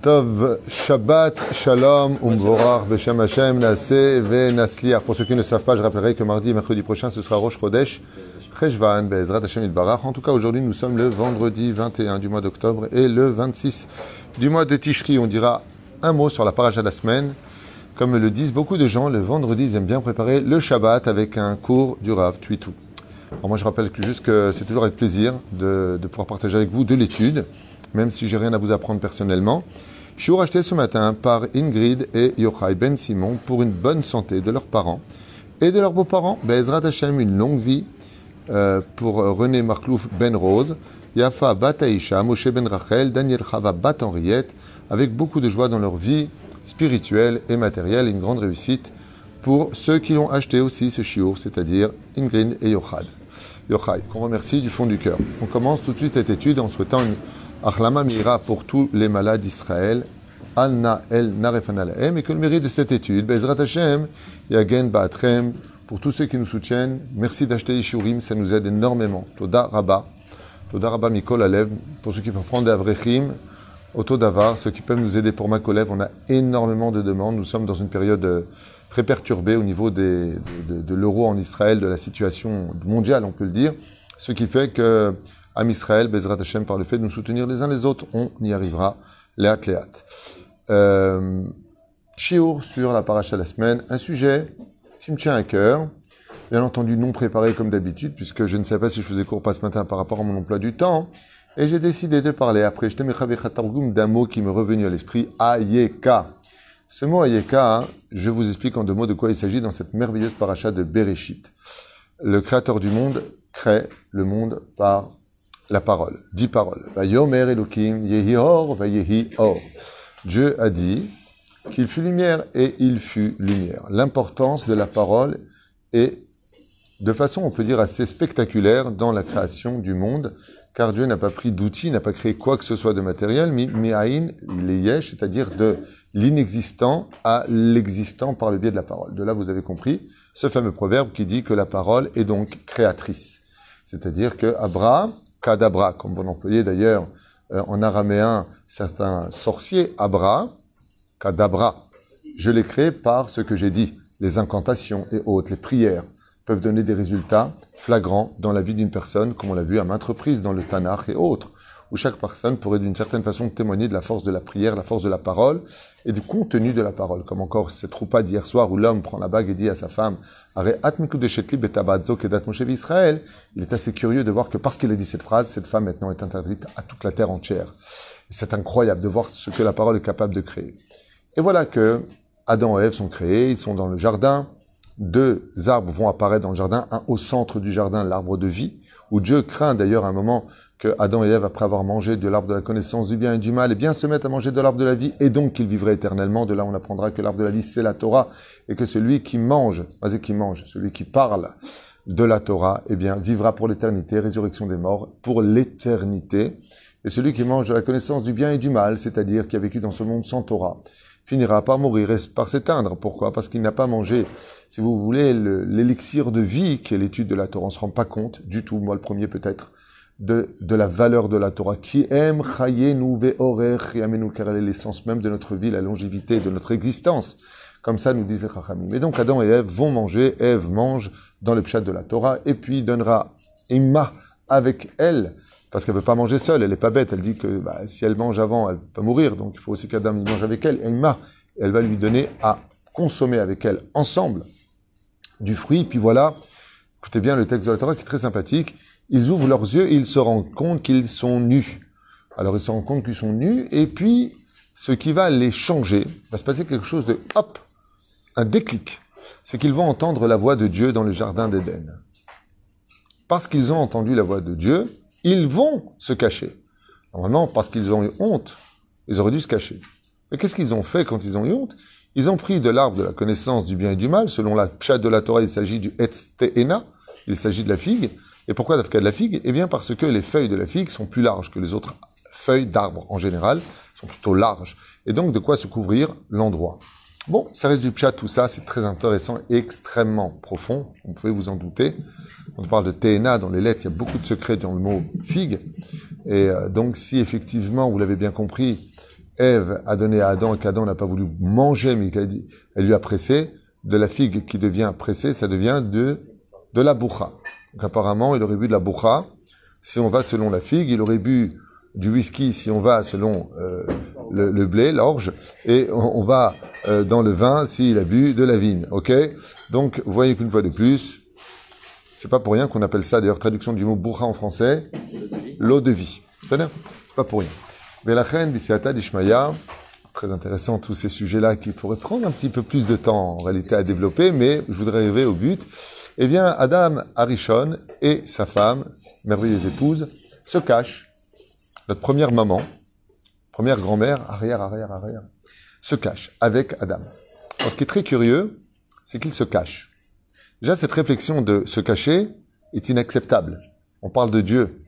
Tov, Shabbat, Shalom, Umvorach, Beshem Hashem, Naseh, Ve Nasliach. Pour ceux qui ne savent pas, je rappellerai que mardi et mercredi prochain, ce sera Rosh Chodesh, Cheshvan, Bezrat Hashem Itbarach. En tout cas, aujourd'hui, nous sommes le vendredi 21 du mois d'octobre et le 26 du mois de Tishri. On dira un mot sur la paracha de la semaine. Comme le disent beaucoup de gens, le vendredi, ils aiment bien préparer le Shabbat avec un cours du Rav Tuitou. Alors moi, je rappelle juste que c'est toujours avec plaisir de pouvoir partager avec vous de l'étude, même si j'ai rien à vous apprendre personnellement. Je suis racheté ce matin par Ingrid et Yochai Ben Simon pour une bonne santé de leurs parents et de leurs beaux-parents. Bezrat Hashem, une longue vie euh, pour René Marclouf Ben Rose, Yafa Bat Aisha, Moshe Ben Rachel, Daniel Chava Bat Henriette, avec beaucoup de joie dans leur vie spirituelle et matérielle, une grande réussite pour ceux qui l'ont acheté aussi ce chiot, c'est-à-dire Ingrid et Yochai. Yochai, qu'on remercie du fond du cœur. On commence tout de suite cette étude en souhaitant une Achlama Mira pour tous les malades d'Israël. Alna El Narefan et que le mérite de cette étude, Bezrat Hashem, Yagen Ba'atrem, pour tous ceux qui nous soutiennent, merci d'acheter Ishurim, ça nous aide énormément. Toda Rabba, Toda Rabba Mikol Alev, pour ceux qui peuvent prendre des Avrechim, Auto Davar, ceux qui peuvent nous aider pour Makolev, on a énormément de demandes, nous sommes dans une période très perturbée au niveau de l'euro en Israël, de la situation mondiale, on peut le dire, ce qui fait que Am Israël, Bezrat Hashem, par le fait de nous soutenir les uns les autres, on y arrivera, léat léat. Euh, sur la paracha de la semaine, un sujet qui me tient à cœur, bien entendu non préparé comme d'habitude, puisque je ne sais pas si je faisais cours pas ce matin par rapport à mon emploi du temps, et j'ai décidé de parler après, d'un mot qui m'est revenu à l'esprit, Ayeka. Ce mot Ayeka, je vous explique en deux mots de quoi il s'agit dans cette merveilleuse paracha de Bereshit. Le créateur du monde crée le monde par la parole, dix paroles. Vayomer Elohim, Yehi Or, Or. Dieu a dit qu'il fut lumière et il fut lumière. L'importance de la parole est, de façon, on peut dire, assez spectaculaire dans la création du monde, car Dieu n'a pas pris d'outils, n'a pas créé quoi que ce soit de matériel, mais mi'ain, il est yesh, c'est-à-dire de l'inexistant à l'existant par le biais de la parole. De là, vous avez compris ce fameux proverbe qui dit que la parole est donc créatrice. C'est-à-dire que Abraham, kadabra, comme vous l'employez d'ailleurs euh, en araméen certains sorciers, abra, kadabra. Je l'ai créé par ce que j'ai dit. Les incantations et autres, les prières peuvent donner des résultats flagrants dans la vie d'une personne, comme on l'a vu à maintes reprises dans le Tanakh et autres où chaque personne pourrait d'une certaine façon témoigner de la force de la prière, la force de la parole et du contenu de la parole. Comme encore cette troupa d'hier soir où l'homme prend la bague et dit à sa femme, Israël, il est assez curieux de voir que parce qu'il a dit cette phrase, cette femme maintenant est interdite à toute la terre entière. C'est incroyable de voir ce que la parole est capable de créer. Et voilà que Adam et Ève sont créés, ils sont dans le jardin, deux arbres vont apparaître dans le jardin, un au centre du jardin, l'arbre de vie, où Dieu craint d'ailleurs un moment que Adam et Ève, après avoir mangé de l'arbre de la connaissance du bien et du mal, eh bien se mettent à manger de l'arbre de la vie, et donc qu'ils vivraient éternellement. De là, on apprendra que l'arbre de la vie, c'est la Torah, et que celui qui mange, vas-y qui mange, celui qui parle de la Torah, eh bien, vivra pour l'éternité, résurrection des morts, pour l'éternité. Et celui qui mange de la connaissance du bien et du mal, c'est-à-dire qui a vécu dans ce monde sans Torah, finira par mourir et par s'éteindre. Pourquoi? Parce qu'il n'a pas mangé, si vous voulez, l'élixir de vie qui est l'étude de la Torah. On ne se rend pas compte du tout, moi le premier peut-être, de, de la valeur de la Torah. Qui aime nous ve'orer car elle est l'essence même de notre vie, la longévité de notre existence. Comme ça nous disent les Chachamim. Et donc Adam et Ève vont manger, Ève mange dans le pshat de la Torah, et puis donnera Imma avec elle, parce qu'elle veut pas manger seule, elle est pas bête, elle dit que bah, si elle mange avant, elle peut mourir, donc il faut aussi qu'Adam mange avec elle, et Imma, elle va lui donner à consommer avec elle ensemble du fruit, puis voilà, écoutez bien le texte de la Torah qui est très sympathique, ils ouvrent leurs yeux et ils se rendent compte qu'ils sont nus. Alors ils se rendent compte qu'ils sont nus et puis ce qui va les changer, va se passer quelque chose de hop, un déclic. C'est qu'ils vont entendre la voix de Dieu dans le jardin d'Éden. Parce qu'ils ont entendu la voix de Dieu, ils vont se cacher. Normalement, parce qu'ils ont eu honte, ils auraient dû se cacher. Mais qu'est-ce qu'ils ont fait quand ils ont eu honte? Ils ont pris de l'arbre de la connaissance du bien et du mal. Selon la pchat de la Torah, il s'agit du Etz il s'agit de la figue. Et pourquoi d'Afka de la figue? Eh bien parce que les feuilles de la figue sont plus larges que les autres feuilles d'arbres en général, sont plutôt larges. Et donc de quoi se couvrir l'endroit? Bon, ça reste du pchat, tout ça, c'est très intéressant et extrêmement profond, vous pouvez vous en douter. On parle de TNA dans les lettres, il y a beaucoup de secrets dans le mot figue. Et euh, donc, si effectivement, vous l'avez bien compris, Ève a donné à Adam et qu'Adam n'a pas voulu manger, mais qu'elle lui a pressé, de la figue qui devient pressée, ça devient de, de la boucha. Donc apparemment, il aurait bu de la boucha. Si on va selon la figue, il aurait bu du whisky si on va selon euh, le, le blé, l'orge, et on, va euh, dans le vin s'il a bu de la vigne. Ok? Donc, voyez qu'une fois de plus, c'est pas pour rien qu'on appelle ça, d'ailleurs, traduction du mot boucha en français, l'eau de vie. C'est pas pour rien. Velachen, Bisiata, Dishmaya, très intéressant tous ces sujets-là qui pourraient prendre un petit peu plus de temps en réalité à développer, mais je voudrais arriver au but. Eh bien, Adam Arishon et sa femme, merveilleuse épouse, se cachent. Notre première maman, première grand-mère, arrière, arrière, arrière, se cache avec Adam. Alors, ce qui est très curieux, c'est qu'ils se cachent. Déjà, cette réflexion de se cacher est inacceptable. On parle de Dieu.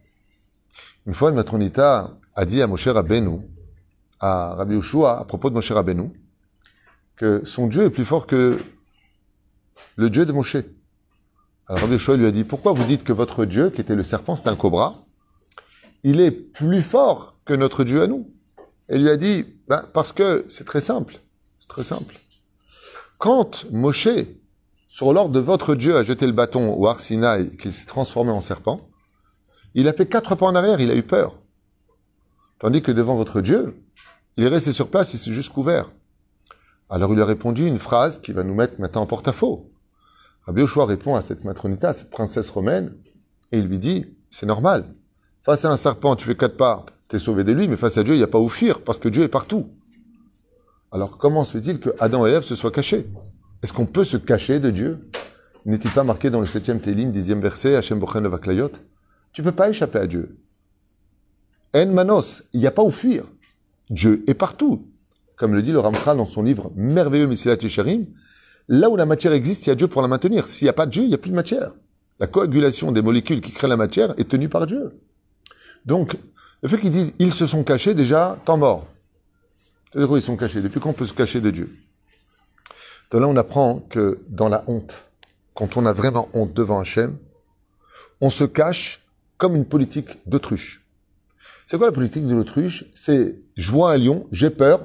Une fois, une matronita a dit à Moshe Rabbeinu, à Rabbi Yoshua, à propos de Moshe Rabbeinu, que son Dieu est plus fort que le Dieu de Moshe. Alors Rabbi Yoshua lui a dit, pourquoi vous dites que votre Dieu, qui était le serpent, c'est un cobra, il est plus fort que notre Dieu à nous Elle lui a dit, ben, parce que c'est très simple. C'est très simple. Quand Moshe, sur l'ordre de votre Dieu, a jeté le bâton au Arsinaï, qu'il s'est transformé en serpent, il a fait quatre pas en arrière, il a eu peur. Tandis que devant votre Dieu, il est resté sur place, il s'est juste couvert. Alors il lui a répondu une phrase qui va nous mettre maintenant en porte-à-faux. Rabbi répond à cette matronita, à cette princesse romaine, et il lui dit, c'est normal. Face à un serpent, tu fais quatre pas, t'es sauvé de lui, mais face à Dieu, il n'y a pas où fuir, parce que Dieu est partout. Alors comment se fait-il que Adam et Ève se soient cachés? Est-ce qu'on peut se cacher de Dieu? N'est-il pas marqué dans le septième Télim, dixième verset, Hachem Bochen Levaklayot Tu peux pas échapper à Dieu. En manos, il n'y a pas où fuir. Dieu est partout. Comme le dit le Ramchal dans son livre merveilleux Messilat Yesharim, là où la matière existe, il y a Dieu pour la maintenir. S'il n'y a pas de Dieu, il n'y a plus de matière. La coagulation des molécules qui créent la matière est tenue par Dieu. Donc, le fait qu'ils disent ils se sont cachés, déjà, temps mort. C'est-à-dire ils sont cachés? Depuis quand on peut se cacher de Dieu? De là, on apprend que dans la honte, quand on a vraiment honte devant Hachem, on se cache comme une politique d'autruche. C'est quoi la politique de l'autruche? C'est je vois un lion, j'ai peur.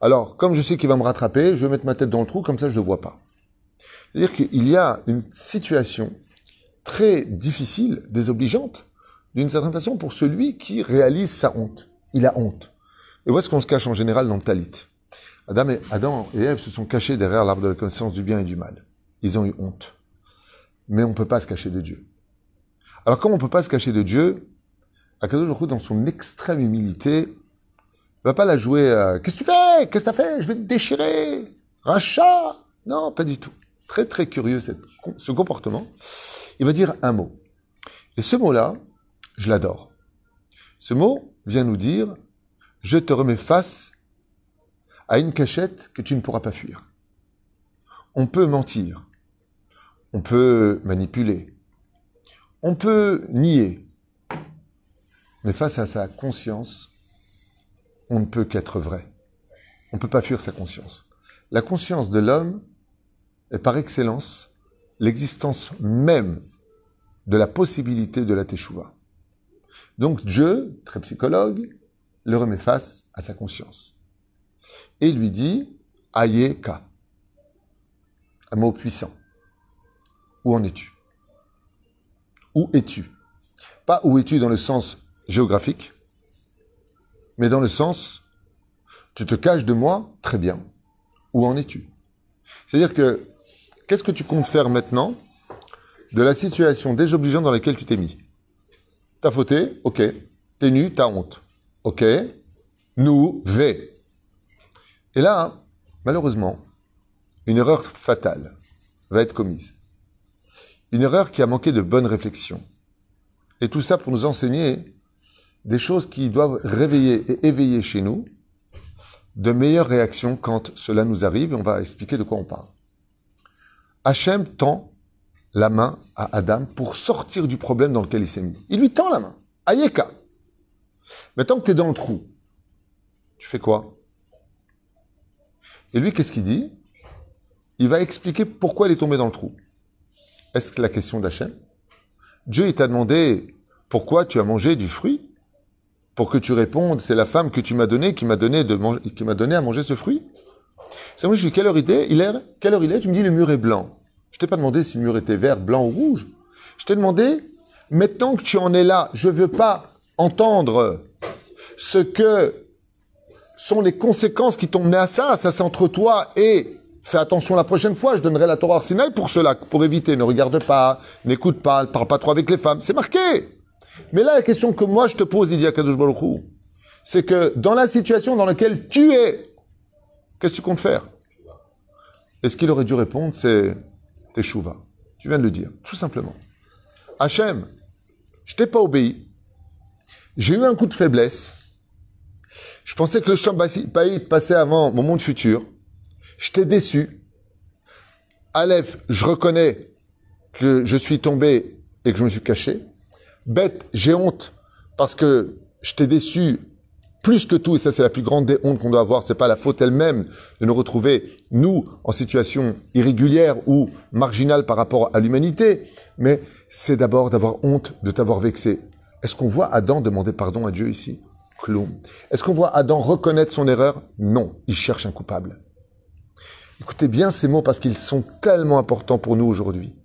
Alors, comme je sais qu'il va me rattraper, je vais mettre ma tête dans le trou, comme ça je ne le vois pas. C'est-à-dire qu'il y a une situation très difficile, désobligeante, d'une certaine façon, pour celui qui réalise sa honte. Il a honte. Et où est-ce qu'on se cache en général dans le talit Adam et, Adam et Ève se sont cachés derrière l'arbre de la connaissance du bien et du mal. Ils ont eu honte. Mais on ne peut pas se cacher de Dieu. Alors, comme on ne peut pas se cacher de Dieu, Akadosh Baruch dans son extrême humilité, va pas la jouer à Qu'est-ce que tu fais? Qu'est-ce que tu as fait? Je vais te déchirer Rachat Non, pas du tout. Très, très curieux ce comportement. Il va dire un mot. Et ce mot-là, je l'adore. Ce mot vient nous dire Je te remets face à une cachette que tu ne pourras pas fuir. On peut mentir. On peut manipuler. On peut nier. Mais face à sa conscience, on ne peut qu'être vrai. On ne peut pas fuir sa conscience. La conscience de l'homme est par excellence l'existence même de la possibilité de la teshuva. Donc Dieu, très psychologue, le remet face à sa conscience. Et lui dit, Ayeka. Un mot puissant. Où en es-tu? Où es-tu? Pas où es-tu dans le sens géographique, mais dans le sens, tu te caches de moi, très bien. Où en es-tu? C'est-à-dire que, qu'est-ce que tu comptes faire maintenant de la situation désobligeante dans laquelle tu t'es mis? T'as fauté, ok. T'es nu, t'as honte. Ok. Nous, V. Et là, malheureusement, une erreur fatale va être commise. Une erreur qui a manqué de bonne réflexion. Et tout ça pour nous enseigner des choses qui doivent réveiller et éveiller chez nous de meilleures réactions quand cela nous arrive. Et on va expliquer de quoi on parle. Hachem tend la main à Adam pour sortir du problème dans lequel il s'est mis. Il lui tend la main. Ayeka. Maintenant que tu es dans le trou, tu fais quoi? Et lui, qu'est-ce qu'il dit? Il va expliquer pourquoi il est tombé dans le trou. Est-ce que la question d'Hachem? Dieu, il t'a demandé pourquoi tu as mangé du fruit? Pour que tu répondes, c'est la femme que tu m'as donnée qui m'a donné, qui m'a donné à manger ce fruit C'est moi, je dis, quelle heure il est, il est Quelle heure il est? Tu me dis, le mur est blanc. Je t'ai pas demandé si le mur était vert, blanc ou rouge. Je t'ai demandé, maintenant que tu en es là, je veux pas entendre ce que sont les conséquences qui t'ont mené à ça. Ça, c'est entre toi et Fais attention la prochaine fois, je donnerai la Torah Arsinaï pour cela, pour éviter. Ne regarde pas, n'écoute pas, ne parle pas trop avec les femmes. C'est marqué. Mais là, la question que moi je te pose, Idia Kadosh Baruch c'est que dans la situation dans laquelle tu es, qu'est-ce que tu comptes faire? Et ce qu'il aurait dû répondre, c'est Teshuva. Tu viens de le dire, tout simplement. Hachem, je t'ai pas obéi. J'ai eu un coup de faiblesse. Je pensais que le champ passait avant mon monde futur. Je t'ai déçu. Aleph, je reconnais que je suis tombé et que je me suis caché. Bête, j'ai honte parce que je t'ai déçu plus que tout, et ça c'est la plus grande des hontes qu'on doit avoir, c'est pas la faute elle-même de nous retrouver, nous, en situation irrégulière ou marginale par rapport à l'humanité, mais c'est d'abord d'avoir honte de t'avoir vexé. Est-ce qu'on voit Adam demander pardon à Dieu ici? Cloum. Est-ce qu'on voit Adam reconnaître son erreur? Non, il cherche un coupable. Écoutez bien ces mots parce qu'ils sont tellement importants pour nous aujourd'hui.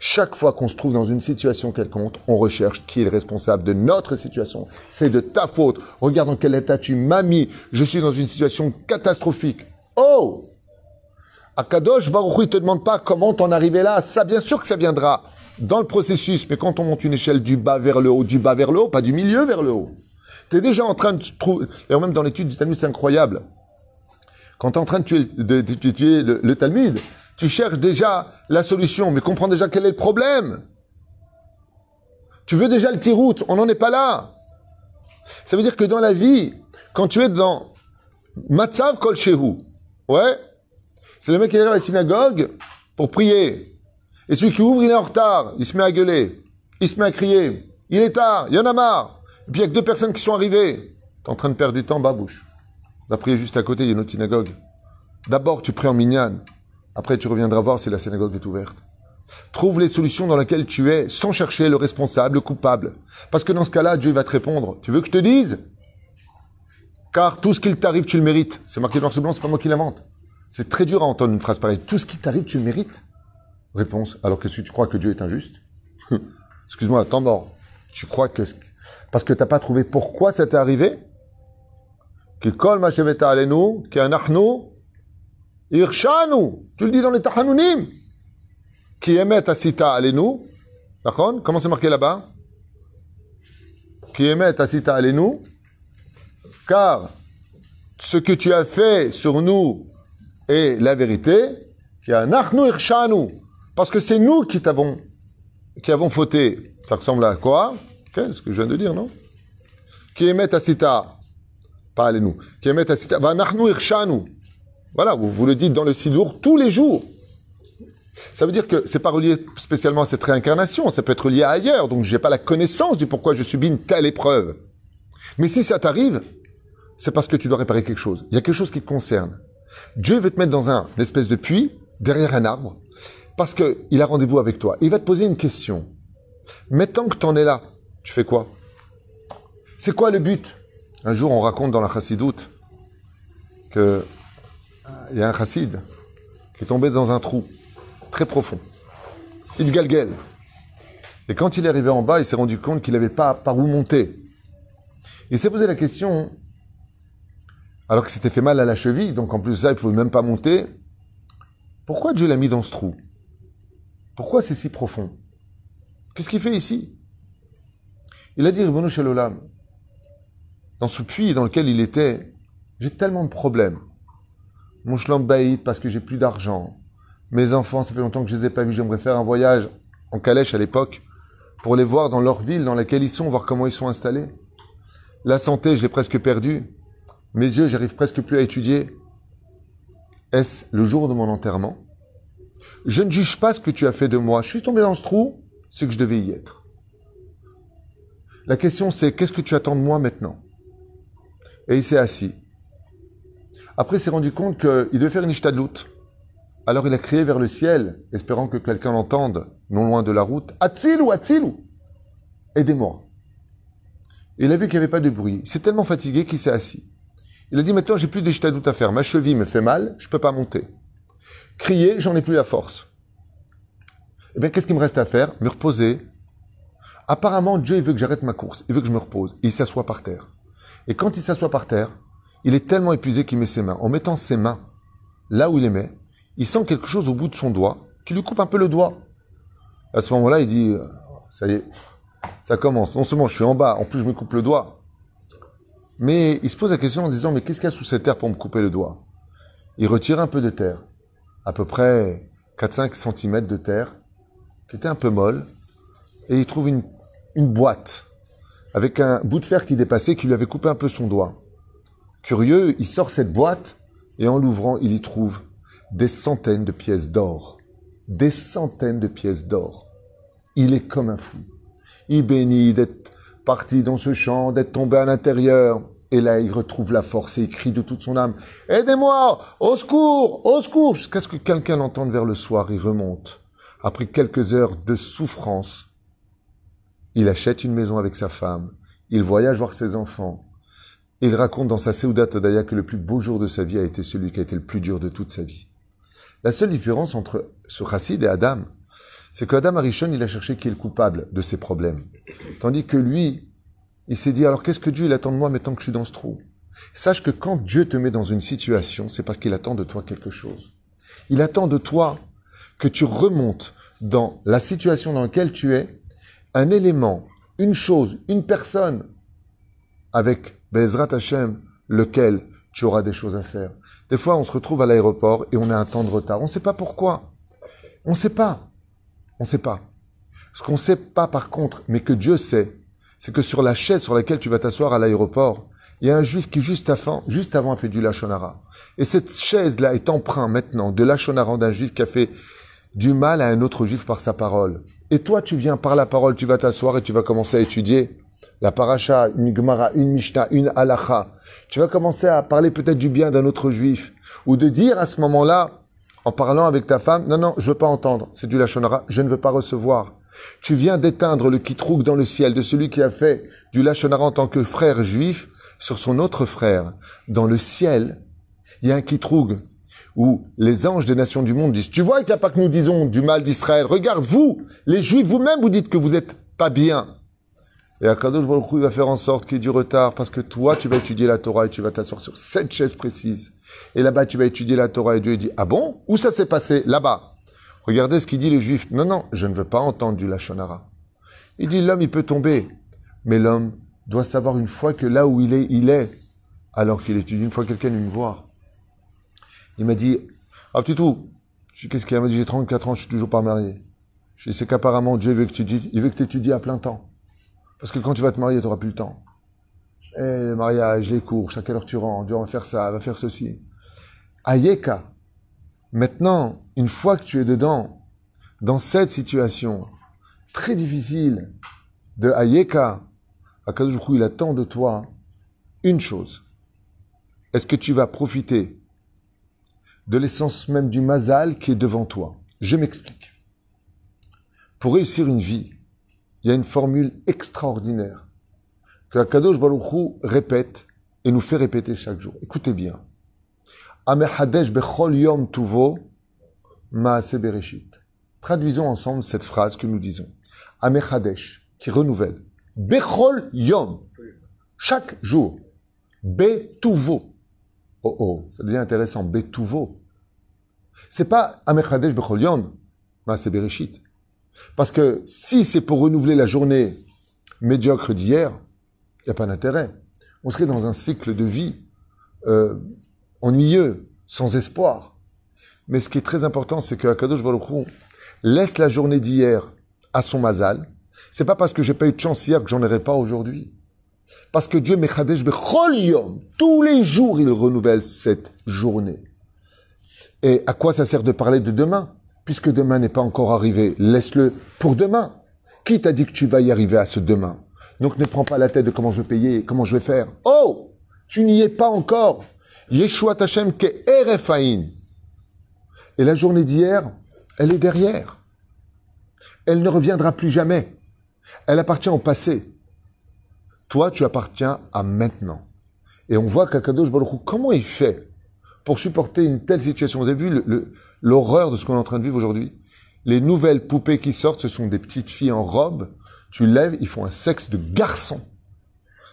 Chaque fois qu'on se trouve dans une situation quelconque, on recherche qui est le responsable de notre situation. C'est de ta faute. Regarde dans quel état tu m'as mis. Je suis dans une situation catastrophique. Oh Akadosh Baruch il te demande pas comment t'en arriver là. Ça, bien sûr que ça viendra dans le processus. Mais quand on monte une échelle du bas vers le haut, du bas vers le haut, pas du milieu vers le haut. Tu es déjà en train de trouver... Et même dans l'étude du Talmud, c'est incroyable. Quand tu es en train de tuer, le, Talmud, tu cherches déjà la solution, mais comprends déjà quel est le problème. Tu veux déjà le tiroute, on n'en est pas là. Ça veut dire que dans la vie, quand tu es dans Matzav Kol Shehu, ouais, c'est le mec qui arrive à la synagogue pour prier. Et celui qui ouvre, il est en retard, il se met à gueuler, il se met à crier, il est tard, il y en a marre. Et puis il y a que deux personnes qui sont arrivées. Tu es en train de perdre du temps, babouche. Va prier juste à côté, il y a une autre synagogue. D'abord, tu pries en minyan. Après, tu reviendras voir si la synagogue est ouverte. Trouve les solutions dans lesquelles tu es sans chercher le responsable, le coupable. Parce que dans ce cas-là, Dieu va te répondre. Tu veux que je te dise? Car tout ce qu'il t'arrive, tu le mérites. C'est marqué dans ce blanc, c'est pas moi qui l'invente. C'est très dur à entendre une phrase pareille. Tout ce qui t'arrive, tu le mérites? Réponse. Alors que si tu crois que Dieu est injuste Excuse-moi, temps mort. Tu crois que... Parce que t'as pas trouvé pourquoi ça t'est arrivé? Tu le dis dans les Tahanounim. Qui émet asita alenu. D'accord? Comment c'est marqué là-bas? Qui émet asita alenu. Car ce que tu as fait sur nous est la vérité. Qui a irshanu. Parce que c'est nous qui t'avons qui avons fauté. Ça ressemble à quoi? C'est ce que je viens de dire, non? Qui émet asita? Pas allez-nous. Voilà, vous, vous le dites dans le Sidour tous les jours. Ça veut dire que c'est pas relié spécialement à cette réincarnation, ça peut être lié ailleurs, donc j'ai pas la connaissance du pourquoi je subis une telle épreuve. Mais si ça t'arrive, c'est parce que tu dois réparer quelque chose. Il y a quelque chose qui te concerne. Dieu veut te mettre dans un une espèce de puits, derrière un arbre, parce qu'il a rendez-vous avec toi. Il va te poser une question. Mais tant que tu en es là, tu fais quoi? C'est quoi le but? Un jour, on raconte dans la chassidoute qu'il euh, y a un chassid qui est tombé dans un trou très profond. Il galguel. Et quand il est arrivé en bas, il s'est rendu compte qu'il n'avait pas par où monter. Il s'est posé la question, alors que c'était fait mal à la cheville, donc en plus ça, il ne pouvait même pas monter. Pourquoi Dieu l'a mis dans ce trou? Pourquoi c'est si profond? Qu'est-ce qu'il fait ici? Il a dit, Ribono Shalom, dans ce puits dans lequel il était, j'ai tellement de problèmes. Mon baït parce que j'ai plus d'argent. Mes enfants, ça fait longtemps que je les ai pas vus. J'aimerais faire un voyage en calèche à l'époque pour les voir dans leur ville dans laquelle ils sont, voir comment ils sont installés. La santé, je l'ai presque perdue. Mes yeux, j'arrive presque plus à étudier. Est-ce le jour de mon enterrement? Je ne juge pas ce que tu as fait de moi. Je suis tombé dans ce trou, c'est que je devais y être. La question c'est qu'est-ce que tu attends de moi maintenant? Et il s'est assis. Après, il s'est rendu compte qu'il devait faire une ishtadlout. Alors il a crié vers le ciel, espérant que quelqu'un l'entende, non loin de la route. Atzilou, Atzilou Aidez-moi. il a vu qu'il n'y avait pas de bruit. Il s'est tellement fatigué qu'il s'est assis. Il a dit maintenant j'ai plus doute à faire. Ma cheville me fait mal, je peux pas monter. Crier, j'en ai plus la force. Eh bien, qu'est-ce qu'il me reste à faire? Me reposer. Apparemment, Dieu veut que j'arrête ma course. Il veut que je me repose. il s'assoit par terre. Et quand il s'assoit par terre, il est tellement épuisé qu'il met ses mains. En mettant ses mains là où il les met, il sent quelque chose au bout de son doigt qui lui coupe un peu le doigt. À ce moment-là, il dit, ça y est, ça commence. Non seulement je suis en bas, en plus je me coupe le doigt. Mais il se pose la question en disant, mais qu'est-ce qu'il y a sous cette terre pour me couper le doigt? Il retire un peu de terre, à peu près 4-5 cm de terre, qui était un peu molle, et il trouve une, une boîte avec un bout de fer qui dépassait, qui lui avait coupé un peu son doigt. Curieux, il sort cette boîte, et en l'ouvrant, il y trouve des centaines de pièces d'or. Des centaines de pièces d'or. Il est comme un fou. Il bénit d'être parti dans ce champ, d'être tombé à l'intérieur. Et là, il retrouve la force et il crie de toute son âme Aidez-moi Au secours Au secours Jusqu'à ce que quelqu'un l'entende vers le soir. Il remonte. Après quelques heures de souffrance, il achète une maison avec sa femme. Il voyage voir ses enfants. Il raconte dans sa Seudat Tadaya que le plus beau jour de sa vie a été celui qui a été le plus dur de toute sa vie. La seule différence entre ce chassid et Adam, c'est qu'Adam Arishon, il a cherché qui est le coupable de ses problèmes. Tandis que lui, il s'est dit, alors qu'est-ce que Dieu il attend de moi maintenant que je suis dans ce trou? Sache que quand Dieu te met dans une situation, c'est parce qu'il attend de toi quelque chose. Il attend de toi que tu remontes dans la situation dans laquelle tu es, un élément, une chose, une personne, avec Bezrat Hashem, lequel tu auras des choses à faire. Des fois, on se retrouve à l'aéroport et on a un temps de retard. On ne sait pas pourquoi. On ne sait pas. On ne sait pas. Ce qu'on ne sait pas, par contre, mais que Dieu sait, c'est que sur la chaise sur laquelle tu vas t'asseoir à l'aéroport, il y a un juif qui, juste avant, juste avant a fait du Lachonara. Et cette chaise-là est empreinte maintenant de Lachonara d'un juif qui a fait du mal à un autre juif par sa parole. Et toi, tu viens par la parole, tu vas t'asseoir et tu vas commencer à étudier la paracha, une gemara, une mishnah, une halacha. Tu vas commencer à parler peut-être du bien d'un autre juif. Ou de dire à ce moment-là, en parlant avec ta femme, non, non, je veux pas entendre. C'est du lachonara, je ne veux pas recevoir. Tu viens d'éteindre le kitrouk dans le ciel de celui qui a fait du lachonara en tant que frère juif sur son autre frère. Dans le ciel, il y a un kitroug où les anges des nations du monde disent, tu vois qu'il n'y a pas que nous disons du mal d'Israël. Regarde, vous, les juifs, vous-même, vous dites que vous êtes pas bien. Et Akadosh Baruch il va faire en sorte qu'il y ait du retard parce que toi, tu vas étudier la Torah et tu vas t'asseoir sur cette chaise précise. Et là-bas, tu vas étudier la Torah et Dieu dit, ah bon? Où ça s'est passé? Là-bas. Regardez ce qu'il dit le juif. Non, non, je ne veux pas entendre du Lachonara. Il dit, l'homme, il peut tomber. Mais l'homme doit savoir une fois que là où il est, il est. Alors qu'il étudie. Une fois quelqu'un vient me voir. Il m'a dit, ah, tu tout. Qu'est-ce qu'il m'a dit? J'ai 34 ans, je suis toujours pas marié. Je c'est qu'apparemment, Dieu veut que tu il veut que tu étudies à plein temps. Parce que quand tu vas te marier, tu n'auras plus le temps. Et eh, le mariage, les cours, à heure tu rentres, tu vas faire ça, va faire ceci. Ayeka. Maintenant, une fois que tu es dedans, dans cette situation très difficile de Ayeka, Akadoujou, il attend de toi une chose. Est-ce que tu vas profiter de l'essence même du mazal qui est devant toi? Je m'explique. Pour réussir une vie, il y a une formule extraordinaire que Akadosh Baruch répète et nous fait répéter chaque jour. Écoutez bien. Amehadesh bechol yom tuvo maase bereshit. Traduisons ensemble cette phrase que nous disons. Amehadesh, qui renouvelle. Bechol yom. Chaque jour. Betuvo. Oh oh, ça devient intéressant. Betuvo. C'est pas Amehadesh bechol yom maase bereshit. Parce que si c'est pour renouveler la journée médiocre d'hier, il n'y a pas d'intérêt. On serait dans un cycle de vie euh, ennuyeux, sans espoir. Mais ce qui est très important, c'est que Akadosh Baruch laisse la journée d'hier à son mazal. C'est pas parce que j'ai pas eu de chance hier que j'en aurai pas aujourd'hui. Parce que Dieu tous les jours, il renouvelle cette journée. Et à quoi ça sert de parler de demain? Puisque demain n'est pas encore arrivé, laisse-le pour demain. Qui t'a dit que tu vas y arriver à ce demain? Donc ne prends pas la tête de comment je vais payer, comment je vais faire. Oh Tu n'y es pas encore. Yeshua Tachem ke erefain. Et la journée d'hier, elle est derrière. Elle ne reviendra plus jamais. Elle appartient au passé. Toi, tu appartiens à maintenant. Et on voit qu'Akadosh Baruch comment il fait pour supporter une telle situation? Vous avez vu l'horreur de ce qu'on est en train de vivre aujourd'hui Les nouvelles poupées qui sortent, ce sont des petites filles en robe. Tu lèves, ils font un sexe de garçon.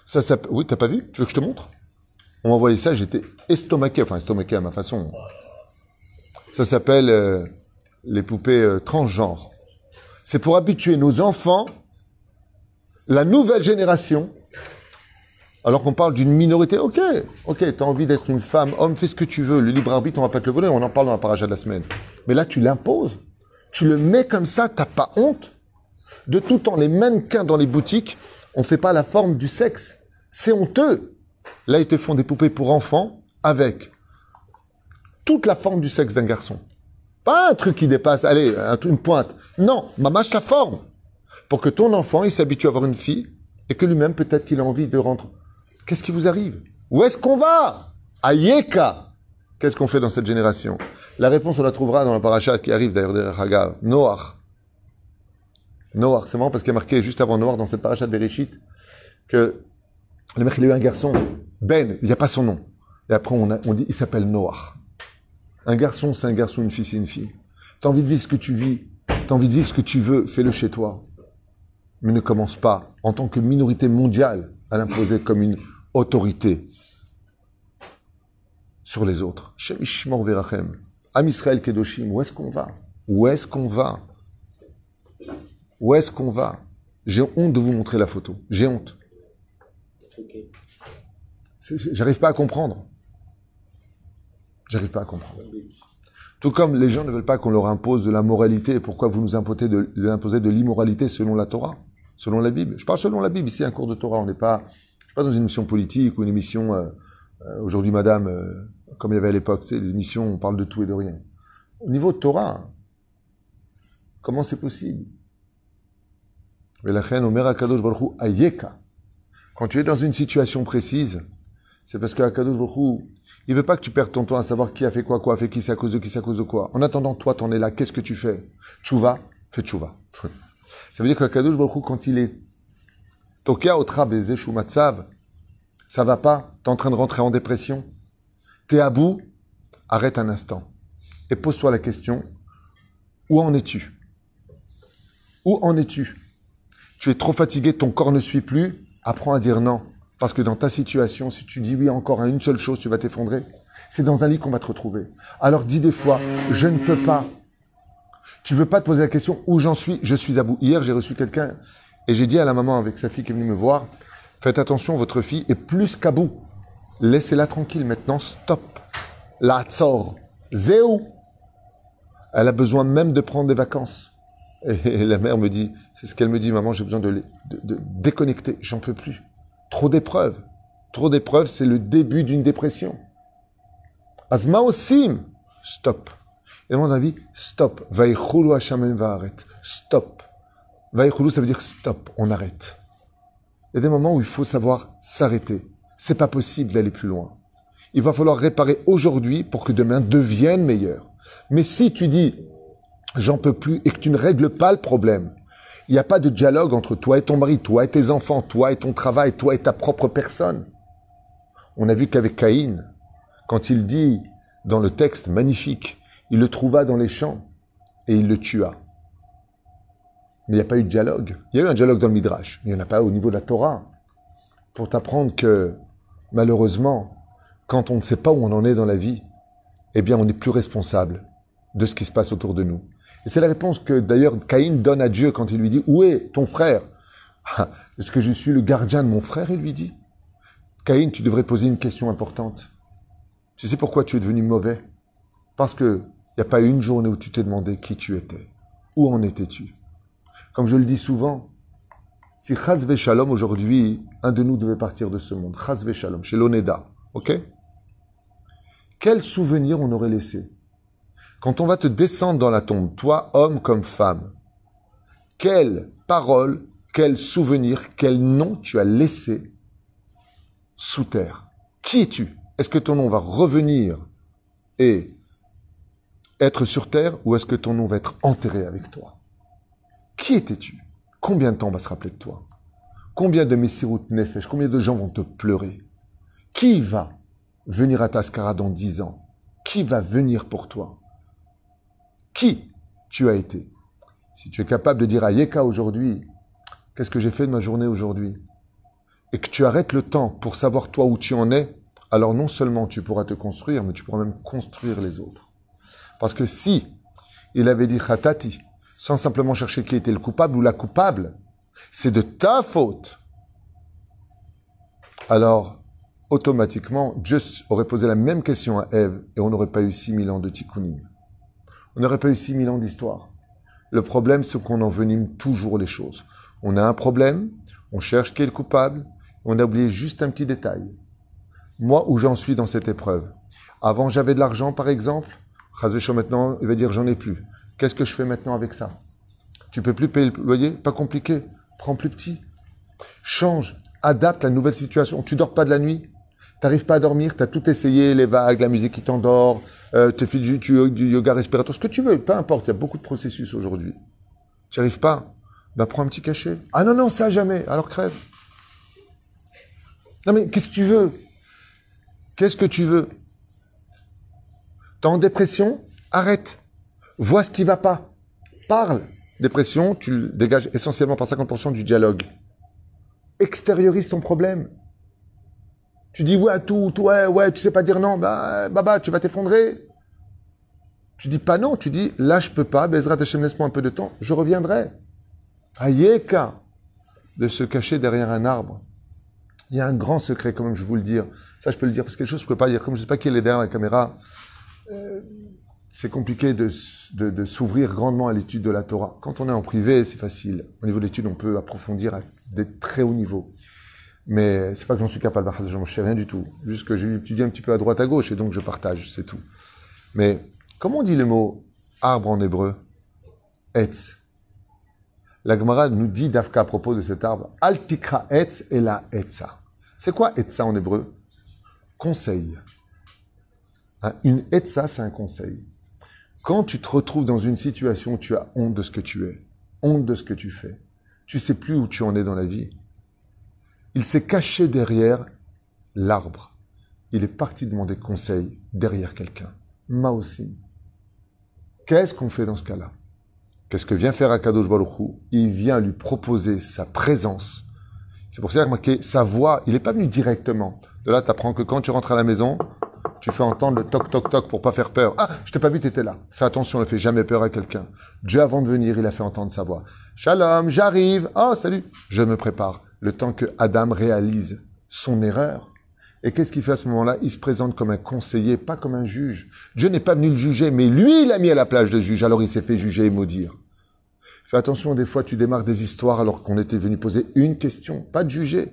Ça, ça, oui, t'as pas vu? Tu veux que je te montre? On m'a envoyé ça, j'étais estomaqué, enfin estomaqué à ma façon. Ça s'appelle euh, les poupées euh, transgenres. C'est pour habituer nos enfants, la nouvelle génération, alors qu'on parle d'une minorité. Ok, ok, t'as envie d'être une femme, homme, fais ce que tu veux. Le libre arbitre, on va pas te le voler, on en parle dans la paracha de la semaine. Mais là, tu l'imposes. Tu le mets comme ça, t'as pas honte. De tout temps, les mannequins dans les boutiques, on fait pas la forme du sexe. C'est honteux. Là, ils te font des poupées pour enfants avec toute la forme du sexe d'un garçon. Pas un truc qui dépasse, allez, une pointe. Non, mamache ta forme. Pour que ton enfant, il s'habitue à avoir une fille et que lui-même, peut-être qu'il a envie de rentrer. Qu'est-ce qui vous arrive? Où est-ce qu'on va? Ayeka Qu'est-ce qu'on fait dans cette génération? La réponse, on la trouvera dans la parachat qui arrive d'ailleurs derrière Hagav. Noach. Noach, c'est marrant parce qu'il y a marqué juste avant Noach dans cette parachat de Bereshit que le mec, il a eu un garçon, Ben, il n'y a pas son nom. Et après, on, dit, il s'appelle Noach. Un garçon, c'est un garçon, une fille, c'est une fille. T'as envie de vivre ce que tu vis, t'as envie de vivre ce que tu veux, fais-le chez toi. Mais ne commence pas, en tant que minorité mondiale, à l'imposer comme une autorité sur les autres. Shemishmor Verachem. Am Israël Kedoshim, où est-ce qu'on va? Où est-ce qu'on va? Où est-ce qu'on va? J'ai honte de vous montrer la photo. J'ai honte. J'arrive pas à comprendre. J'arrive pas à comprendre. Tout comme les gens ne veulent pas qu'on leur impose de la moralité, pourquoi vous nous imposez de, de, de l'immoralité selon la Torah, selon la Bible Je parle selon la Bible, ici un cours de Torah, on n'est pas, suis pas dans une émission politique ou une émission, euh, euh, aujourd'hui madame, euh, comme il y avait à l'époque, des émissions, on parle de tout et de rien. Au niveau de Torah, comment c'est possible? Quand tu es dans une situation précise, c'est parce que Akadosh Baruch il veut pas que tu perdes ton temps à savoir qui a fait quoi, quoi a fait qui, c'est à cause de qui, c'est à cause de quoi. En attendant, toi, t'en es là, qu'est-ce que tu fais? Tchouva, fais tchouva. Ça veut dire qu'Akadosh Baruch quand il est Tokia otra matzav, ça va pas, t'es en train de rentrer en dépression, t'es à bout, arrête un instant et pose-toi la question, où en es-tu? Où en es-tu? Tu es trop fatigué, ton corps ne suit plus, apprends à dire non. Parce que dans ta situation, si tu dis oui encore à une seule chose, tu vas t'effondrer. C'est dans un lit qu'on va te retrouver. Alors dis des fois, je ne peux pas. Tu veux pas te poser la question où j'en suis, je suis à bout. Hier, j'ai reçu quelqu'un et j'ai dit à la maman avec sa fille qui est venue me voir, faites attention, votre fille est plus qu'à bout. Laissez-la tranquille maintenant, stop. La tzor, zéou. Elle a besoin même de prendre des vacances. Et la mère me dit, c'est ce qu'elle me dit, maman, j'ai besoin de, déconnecter, j'en peux plus. Trop d'épreuves. Trop d'épreuves, c'est le début d'une dépression. Azma osim. Stop. Et mon avis, stop. Va'aret. Stop. Vaïchoulou, ça veut dire stop. On arrête. Il y a des moments où il faut savoir s'arrêter. C'est pas possible d'aller plus loin. Il va falloir réparer aujourd'hui pour que demain devienne meilleur. Mais si tu dis, j'en peux plus et que tu ne règles pas le problème, il n'y a pas de dialogue entre toi et ton mari, toi et tes enfants, toi et ton travail, toi et ta propre personne. On a vu qu'avec Caïn, quand il dit dans le texte magnifique, il le trouva dans les champs et il le tua. Mais il n'y a pas eu de dialogue. Il y a eu un dialogue dans le Midrash, mais il n'y en a pas au niveau de la Torah. Pour t'apprendre que, malheureusement, quand on ne sait pas où on en est dans la vie, eh bien, on n'est plus responsable de ce qui se passe autour de nous. Et c'est la réponse que d'ailleurs Caïn donne à Dieu quand il lui dit Où est ton frère? Ah, Est-ce que je suis le gardien de mon frère Il lui dit Caïn, tu devrais poser une question importante. Tu sais pourquoi tu es devenu mauvais? Parce que il n'y a pas une journée où tu t'es demandé qui tu étais. Où en étais-tu? Comme je le dis souvent, si Chazve Shalom aujourd'hui, un de nous devait partir de ce monde, Chazve Shalom, chez l'Oneda, ok? Quel souvenir on aurait laissé? Quand on va te descendre dans la tombe, toi, homme comme femme, quelle parole, quel souvenir, quel nom tu as laissé sous terre? Qui es-tu? Est-ce que ton nom va revenir et être sur terre ou est-ce que ton nom va être enterré avec toi? Qui étais-tu? Combien de temps va se rappeler de toi? Combien de Messirut Nefesh, combien de gens vont te pleurer? Qui va venir à Tascara dans dix ans? Qui va venir pour toi? Qui tu as été? Si tu es capable de dire à Yeka aujourd'hui, qu'est-ce que j'ai fait de ma journée aujourd'hui? Et que tu arrêtes le temps pour savoir toi où tu en es, alors non seulement tu pourras te construire, mais tu pourras même construire les autres. Parce que si il avait dit Khatati, sans simplement chercher qui était le coupable ou la coupable, c'est de ta faute. Alors, automatiquement, Dieu aurait posé la même question à Ève et on n'aurait pas eu 6000 ans de tikkunim. On n'aurait pas eu 6000 ans d'histoire. Le problème, c'est qu'on envenime toujours les choses. On a un problème, on cherche qui est le coupable, on a oublié juste un petit détail. Moi, où j'en suis dans cette épreuve? Avant, j'avais de l'argent, par exemple. Chazveshon, maintenant, il va dire j'en ai plus. Qu'est-ce que je fais maintenant avec ça? Tu peux plus payer le loyer? Pas compliqué. Prends plus petit. Change. Adapte la nouvelle situation. Tu dors pas de la nuit? T'arrives pas à dormir? Tu as tout essayé, les vagues, la musique qui t'endort, euh, tu fais du, yoga respiratoire, ce que tu veux, peu importe. Il y a beaucoup de processus aujourd'hui. Tu arrives pas? Ben prends un petit cachet. Ah non, non, ça jamais. Alors crève. Non mais qu'est-ce que tu veux? Qu'est-ce que tu veux? T'es en dépression? Arrête. Vois ce qui va pas. Parle. Dépression, tu le dégages essentiellement par 50% du dialogue. Extériorise ton problème. Tu dis ouais à tout, ouais, ouais, tu sais pas dire non, bah, bah tu vas t'effondrer. Tu dis pas non, tu dis là je peux pas, Bezrat Hashem laisse-moi un peu de temps, je reviendrai. Ayeka de se cacher derrière un arbre. Il y a un grand secret, quand même, je vous le dire. Ça, je peux le dire, parce que quelque chose, je peux pas dire. Comme je sais pas qui est derrière la caméra, euh, c'est compliqué de, s'ouvrir grandement à l'étude de la Torah. Quand on est en privé, c'est facile. Au niveau de l'étude, on peut approfondir à des très hauts niveaux. Mais c'est pas que j'en suis capable, je ne sais rien du tout. Juste que j'ai étudié un petit peu à droite à gauche et donc je partage, c'est tout. Mais comment on dit le mot arbre en hébreu? Etz. La Gemara nous dit d'Afka à propos de cet arbre Altikra etz et la etza. C'est quoi etza en hébreu? Conseil. Hein, une etza, c'est un conseil. Quand tu te retrouves dans une situation où tu as honte de ce que tu es, honte de ce que tu fais, tu sais plus où tu en es dans la vie. Il s'est caché derrière l'arbre. Il est parti demander conseil derrière quelqu'un. aussi. Qu'est-ce qu'on fait dans ce cas-là? Qu'est-ce que vient faire Akadosh Baruchou Il vient lui proposer sa présence. C'est pour ça que sa voix, il n'est pas venu directement. De là, tu apprends que quand tu rentres à la maison, tu fais entendre le toc toc toc pour pas faire peur. Ah, je t'ai pas vu, tu étais là. Fais attention, ne fais jamais peur à quelqu'un. Dieu, avant de venir, il a fait entendre sa voix. Shalom, j'arrive. Oh, salut. Je me prépare. Le temps que Adam réalise son erreur. Et qu'est-ce qu'il fait à ce moment-là? Il se présente comme un conseiller, pas comme un juge. Dieu n'est pas venu le juger, mais lui, il a mis à la plage de juge. Alors il s'est fait juger et maudire. Fais attention, des fois tu démarres des histoires alors qu'on était venu poser une question, pas de juger.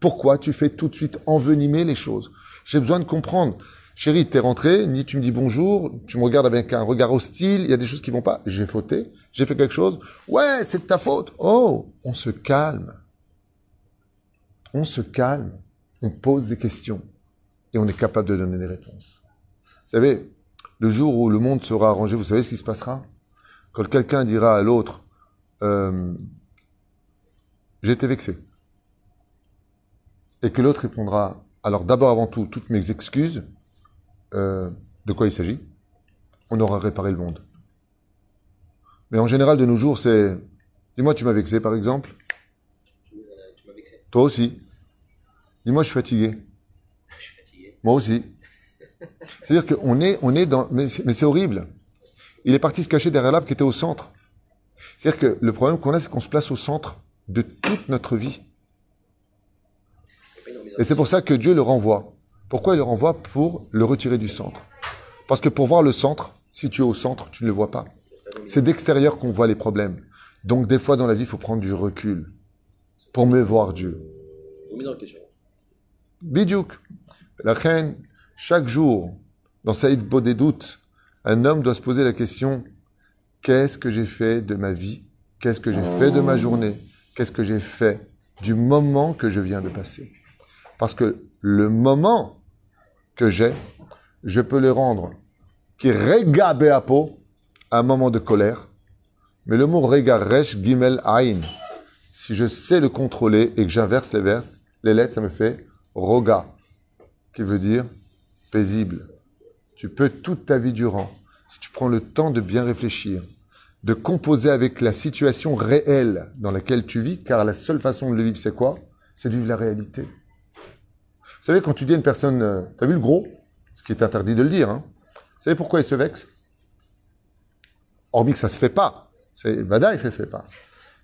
Pourquoi tu fais tout de suite envenimer les choses? J'ai besoin de comprendre. Chérie, t'es rentré, ni tu me dis bonjour, tu me regardes avec un regard hostile, il y a des choses qui vont pas. J'ai fauté, j'ai fait quelque chose. Ouais, c'est de ta faute. Oh, on se calme. On se calme, on pose des questions et on est capable de donner des réponses. Vous savez, le jour où le monde sera arrangé, vous savez ce qui se passera? Quand quelqu'un dira à l'autre, euh, j'ai été vexé, et que l'autre répondra, alors d'abord avant tout, toutes mes excuses, euh, de quoi il s'agit, on aura réparé le monde. Mais en général, de nos jours, c'est Dis-moi, tu m'as vexé, par exemple? Toi aussi. Dis-moi, je suis fatigué. Je suis fatigué. Moi aussi. C'est-à-dire qu'on est, on est dans. Mais c'est horrible. Il est parti se cacher derrière l'arbre qui était au centre. C'est-à-dire que le problème qu'on a, c'est qu'on se place au centre de toute notre vie. Et c'est pour ça que Dieu le renvoie. Pourquoi il le renvoie Pour le retirer du centre? Parce que pour voir le centre, si tu es au centre, tu ne le vois pas. C'est d'extérieur qu'on voit les problèmes. Donc des fois dans la vie, il faut prendre du recul pour mieux voir Dieu. Bidiouk. La reine, chaque jour, dans Saïd des doutes, un homme doit se poser la question qu'est-ce que j'ai fait de ma vie? Qu'est-ce que j'ai fait de ma journée? Qu'est-ce que j'ai fait du moment que je viens de passer? Parce que le moment que j'ai, je peux le rendre qui rega beapo, un moment de colère. Mais le mot rega resh gimel ain, Si je sais le contrôler et que j'inverse les, verses, les lettres, ça me fait roga, qui veut dire paisible. Tu peux toute ta vie durant, si tu prends le temps de bien réfléchir, de composer avec la situation réelle dans laquelle tu vis, car la seule façon de le vivre, c'est quoi? C'est de vivre la réalité. Vous savez, quand tu dis à une personne, euh, t'as vu le gros? Ce qui est interdit de le dire. Hein Vous savez pourquoi il se vexe? Hormis que ça se fait pas. C'est Vadaï, ça se fait pas.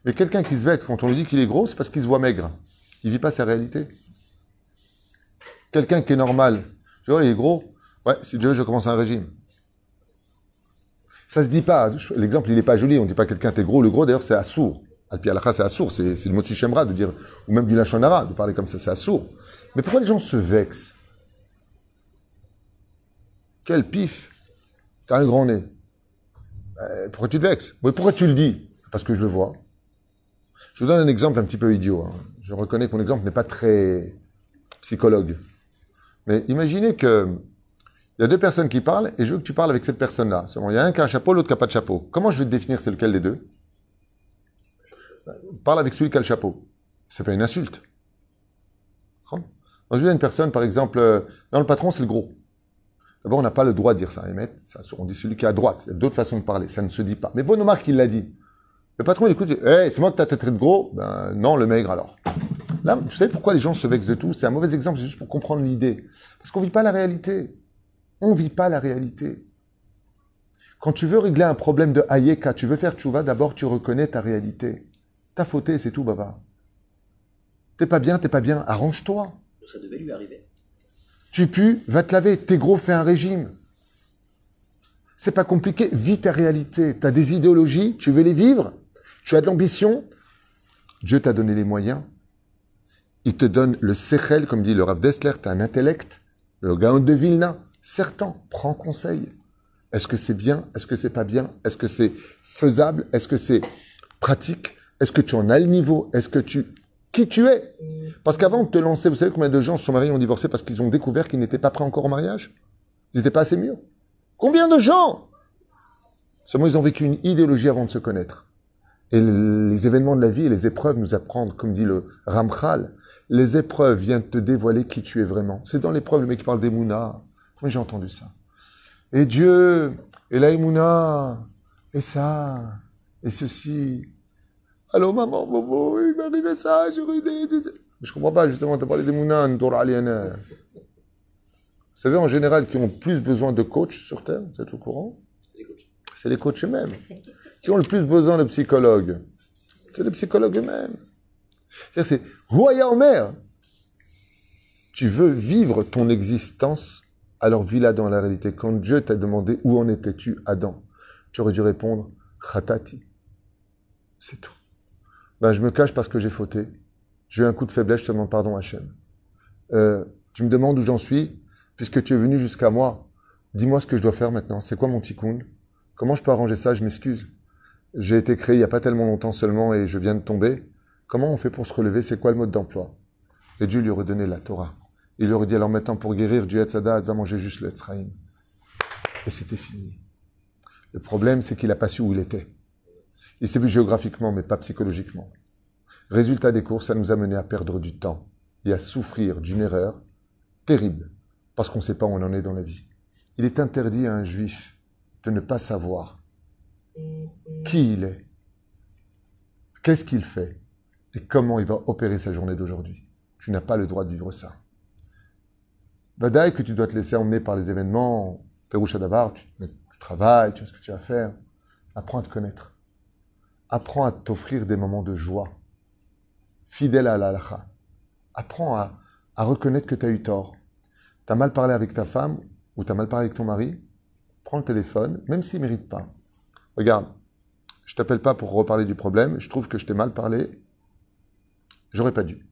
Mais quelqu'un qui se vexe quand on lui dit qu'il est gros, c'est parce qu'il se voit maigre. Il vit pas sa réalité. Quelqu'un qui est normal, tu vois, il est gros. Ouais, si Dieu veut, je commence un régime. Ça se dit pas. L'exemple, il n'est pas joli. On ne dit pas quelqu'un t'es gros. Le gros, d'ailleurs, c'est assourd. Alpi alakha, c'est assourd. C'est le mot de de dire, ou même du lachonara, de parler comme ça, c'est assourd. Mais pourquoi les gens se vexent? Quel pif T'as un grand nez. Euh, pourquoi tu te vexes? Oui, Pourquoi tu le dis? Parce que je le vois. Je vous donne un exemple un petit peu idiot. Hein. Je reconnais que mon exemple n'est pas très psychologue. Mais imaginez que il y a deux personnes qui parlent et je veux que tu parles avec cette personne-là. Il y a un qui a un chapeau, l'autre qui n'a pas de chapeau. Comment je vais te définir c'est lequel des deux? Parle avec celui qui a le chapeau. C'est pas une insulte. Quand je dis à une personne, par exemple, euh, non, le patron, c'est le gros. D'abord, on n'a pas le droit de dire ça. on dit celui qui est à droite. Il y a d'autres façons de parler. Ça ne se dit pas. Mais Bonomar qui l'a dit. Le patron, il écoute, hey, c'est moi que tu as traité de gros? Ben non, le maigre alors. Là, vous savez pourquoi les gens se vexent de tout? C'est un mauvais exemple, c'est juste pour comprendre l'idée. Parce qu'on ne vit pas la réalité. On ne vit pas la réalité. Quand tu veux régler un problème de Hayeka, tu veux faire tchouva, d'abord tu reconnais ta réalité. T'as fauté, c'est tout, baba. T'es pas bien, t'es pas bien, arrange-toi. Ça devait lui arriver. Tu pues, va te laver. T'es gros, fais un régime. C'est pas compliqué, vis ta réalité. T'as des idéologies, tu veux les vivre, tu as de l'ambition. Dieu t'a donné les moyens. Il te donne le sechel, comme dit le Rav Dessler, t'as un intellect. Le Gaon de Vilna, certain, prends conseil. Est-ce que c'est bien? Est-ce que c'est pas bien? Est-ce que c'est faisable? Est-ce que c'est pratique? Est-ce que tu en as le niveau? Est-ce que tu... Qui tu es? Parce qu'avant de te lancer, vous savez combien de gens se sont mariés ont divorcé parce qu'ils ont découvert qu'ils n'étaient pas prêts encore au mariage? Ils n'étaient pas assez mûrs. Combien de gens? Seulement, ils ont vécu une idéologie avant de se connaître. Et les événements de la vie et les épreuves nous apprennent, comme dit le Ramchal, les épreuves viennent te dévoiler qui tu es vraiment. C'est dans l'épreuve, le mec qui parle d'Emouna. Comment j'ai entendu ça? Et Dieu, et la et ça, et ceci. Allô, maman, bobo, il m'est arrivé ça, j'ai eu des... Je comprends pas, justement, tu as parlé d'Emouna, Ndour Aliana. Vous savez, en général, qui ont plus besoin de coachs sur Terre, vous êtes au courant C'est les coachs eux-mêmes. Qui ont le plus besoin de psychologues C'est les psychologues eux-mêmes. C'est-à-dire, c'est Omer. Tu veux vivre ton existence, alors vis-la dans la réalité. Quand Dieu t'a demandé où en étais-tu, Adam, tu aurais dû répondre Khatati. C'est tout. Ben, je me cache parce que j'ai fauté. J'ai eu un coup de faiblesse, je te demande pardon, Hachem. Euh, tu me demandes où j'en suis, puisque tu es venu jusqu'à moi. Dis-moi ce que je dois faire maintenant. C'est quoi mon tikkun? Comment je peux arranger ça? Je m'excuse. J'ai été créé il n'y a pas tellement longtemps seulement et je viens de tomber. Comment on fait pour se relever? C'est quoi le mode d'emploi? Et Dieu lui aurait donné la Torah. Il lui aurait dit alors maintenant pour guérir du Hetzadat, va manger juste le Etzraïm. Et c'était fini. Le problème, c'est qu'il n'a pas su où il était. Il s'est vu géographiquement, mais pas psychologiquement. Résultat des cours, ça nous a mené à perdre du temps et à souffrir d'une erreur terrible, parce qu'on ne sait pas où on en est dans la vie. Il est interdit à un juif de ne pas savoir qui il est, qu'est-ce qu'il fait, et comment il va opérer sa journée d'aujourd'hui. Tu n'as pas le droit de vivre ça. Badaï que tu dois te laisser emmener par les événements, Péroucha d'Avar, tu, tu travailles, tu vois ce que tu vas faire. Apprends à te connaître. Apprends à t'offrir des moments de joie. Fidèle à l'alaha. Apprends à, reconnaître que tu as eu tort. Tu as mal parlé avec ta femme ou tu as mal parlé avec ton mari. Prends le téléphone, même s'il ne mérite pas. Regarde, je t'appelle pas pour reparler du problème. Je trouve que je t'ai mal parlé. J'aurais pas dû.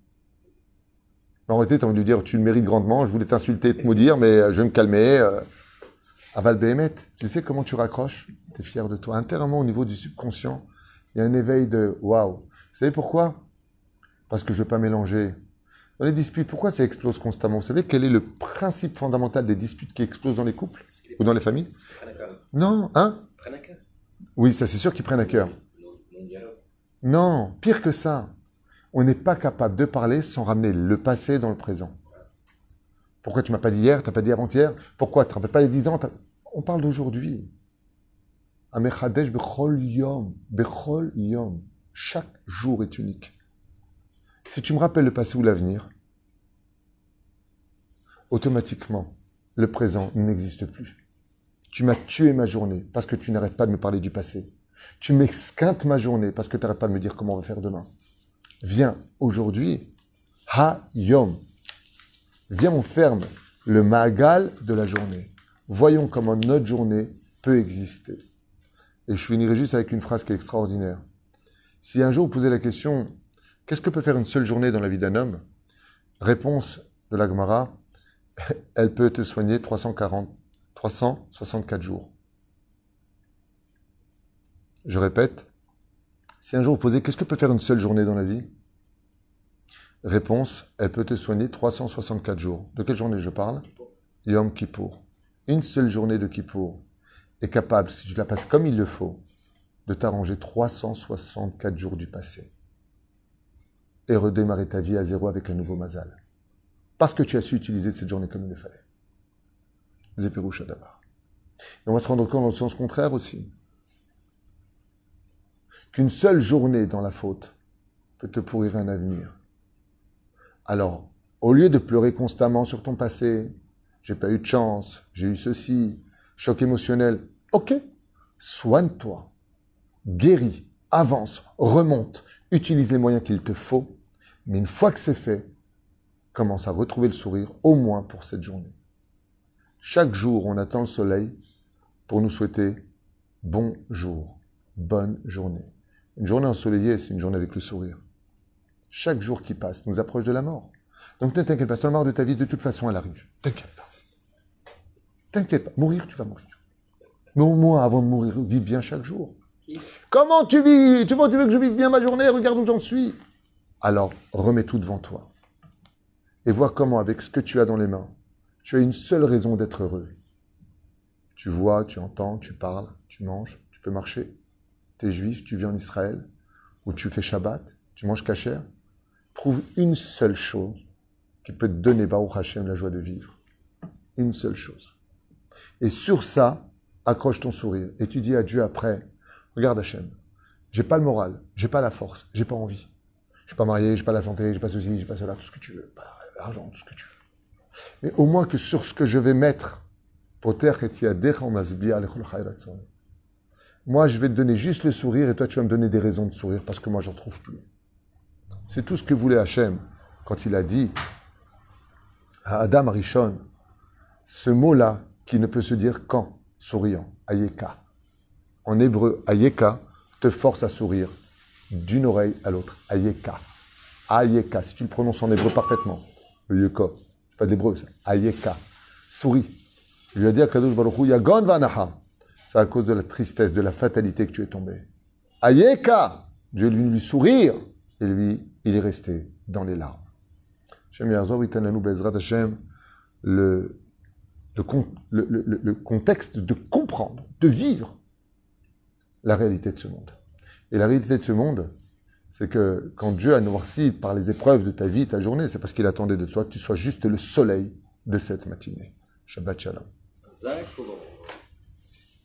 En réalité, tu as envie de dire, tu le mérites grandement, je voulais t'insulter, te maudire, mais euh, je vais me calmer. Euh. Aval Behemet, tu sais comment tu raccroches? Tu es fier de toi. Intérieurement, au niveau du subconscient, il y a un éveil de waouh. Vous savez pourquoi? Parce que je ne veux pas mélanger. Dans les disputes, pourquoi ça explose constamment? Vous savez quel est le principe fondamental des disputes qui explosent dans les couples ou dans les familles? Non, hein? Prennent à cœur. Oui, ça c'est sûr qu'ils prennent à cœur. Non, pire que ça. On n'est pas capable de parler sans ramener le passé dans le présent. Pourquoi tu m'as pas dit hier, tu n'as pas dit avant-hier? Pourquoi tu ne te rappelles pas a 10 ans? On parle d'aujourd'hui. Bechol yom, bechol yom. Chaque jour est unique. Si tu me rappelles le passé ou l'avenir, automatiquement, le présent n'existe plus. Tu m'as tué ma journée parce que tu n'arrêtes pas de me parler du passé. Tu m'esquintes ma journée parce que tu n'arrêtes pas de me dire comment on va faire demain. Viens aujourd'hui, ha yom. Viens, on ferme le magal de la journée. Voyons comment notre journée peut exister. Et je finirai juste avec une phrase qui est extraordinaire. Si un jour vous posez la question, qu'est-ce que peut faire une seule journée dans la vie d'un homme? Réponse de la Gemara, elle peut te soigner 340, 364 jours. Je répète, si un jour vous posez qu'est-ce que peut faire une seule journée dans la vie? Réponse, elle peut te soigner 364 jours. De quelle journée je parle? Yom Kippour. Une seule journée de Kippour est capable, si tu la passes comme il le faut, de t'arranger 364 jours du passé et redémarrer ta vie à zéro avec un nouveau mazal. Parce que tu as su utiliser cette journée comme il le fallait. Zépiroucha d'abord. Et on va se rendre compte dans le sens contraire aussi qu'une seule journée dans la faute peut te pourrir un avenir. Alors, au lieu de pleurer constamment sur ton passé, j'ai pas eu de chance, j'ai eu ceci, choc émotionnel, ok, soigne-toi, guéris, avance, remonte, utilise les moyens qu'il te faut, mais une fois que c'est fait, commence à retrouver le sourire, au moins pour cette journée. Chaque jour, on attend le soleil pour nous souhaiter bon jour, bonne journée. Une journée ensoleillée, c'est une journée avec le sourire. Chaque jour qui passe nous approche de la mort. Donc ne t'inquiète pas, si la mort de ta vie, de toute façon, elle arrive. T'inquiète pas. T'inquiète pas. Mourir, tu vas mourir. Mais au moins, avant de mourir, vis bien chaque jour. Comment tu vis? Tu veux, tu veux que je vive bien ma journée? Regarde où j'en suis. Alors, remets tout devant toi. Et vois comment, avec ce que tu as dans les mains, tu as une seule raison d'être heureux. Tu vois, tu entends, tu parles, tu manges, tu peux marcher tu es juif, tu vis en Israël, ou tu fais Shabbat, tu manges kasher, trouve une seule chose qui peut te donner, Baruch Hashem, la joie de vivre. Une seule chose. Et sur ça, accroche ton sourire. Et tu dis à Dieu après, regarde Hashem, j'ai pas le moral, j'ai pas la force, j'ai pas envie. Je suis pas marié, j'ai pas la santé, j'ai pas ceci, j'ai pas cela, tout ce que tu veux, pas l'argent, tout ce que tu veux. Mais au moins que sur ce que je vais mettre, moi, je vais te donner juste le sourire et toi, tu vas me donner des raisons de sourire parce que moi, j'en trouve plus. C'est tout ce que voulait Hachem quand il a dit à Adam Arishon ce mot-là qui ne peut se dire qu'en souriant, Ayeka. En hébreu, Ayeka te force à sourire d'une oreille à l'autre. Ayeka. Ayeka, si tu le prononces en hébreu parfaitement. Ayeka. Pas d'hébreu, ça. Ayeka. Souris. Il lui a dit à Kadosh Yagon Vanaha c'est à cause de la tristesse, de la fatalité que tu es tombé. Ayeka Dieu lui lui sourire, et lui, il est resté dans les larmes. Le, contexte de comprendre, de vivre la réalité de ce monde. Et la réalité de ce monde, c'est que quand Dieu a noirci par les épreuves de ta vie, ta journée, c'est parce qu'il attendait de toi que tu sois juste le soleil de cette matinée. Shabbat Shalom.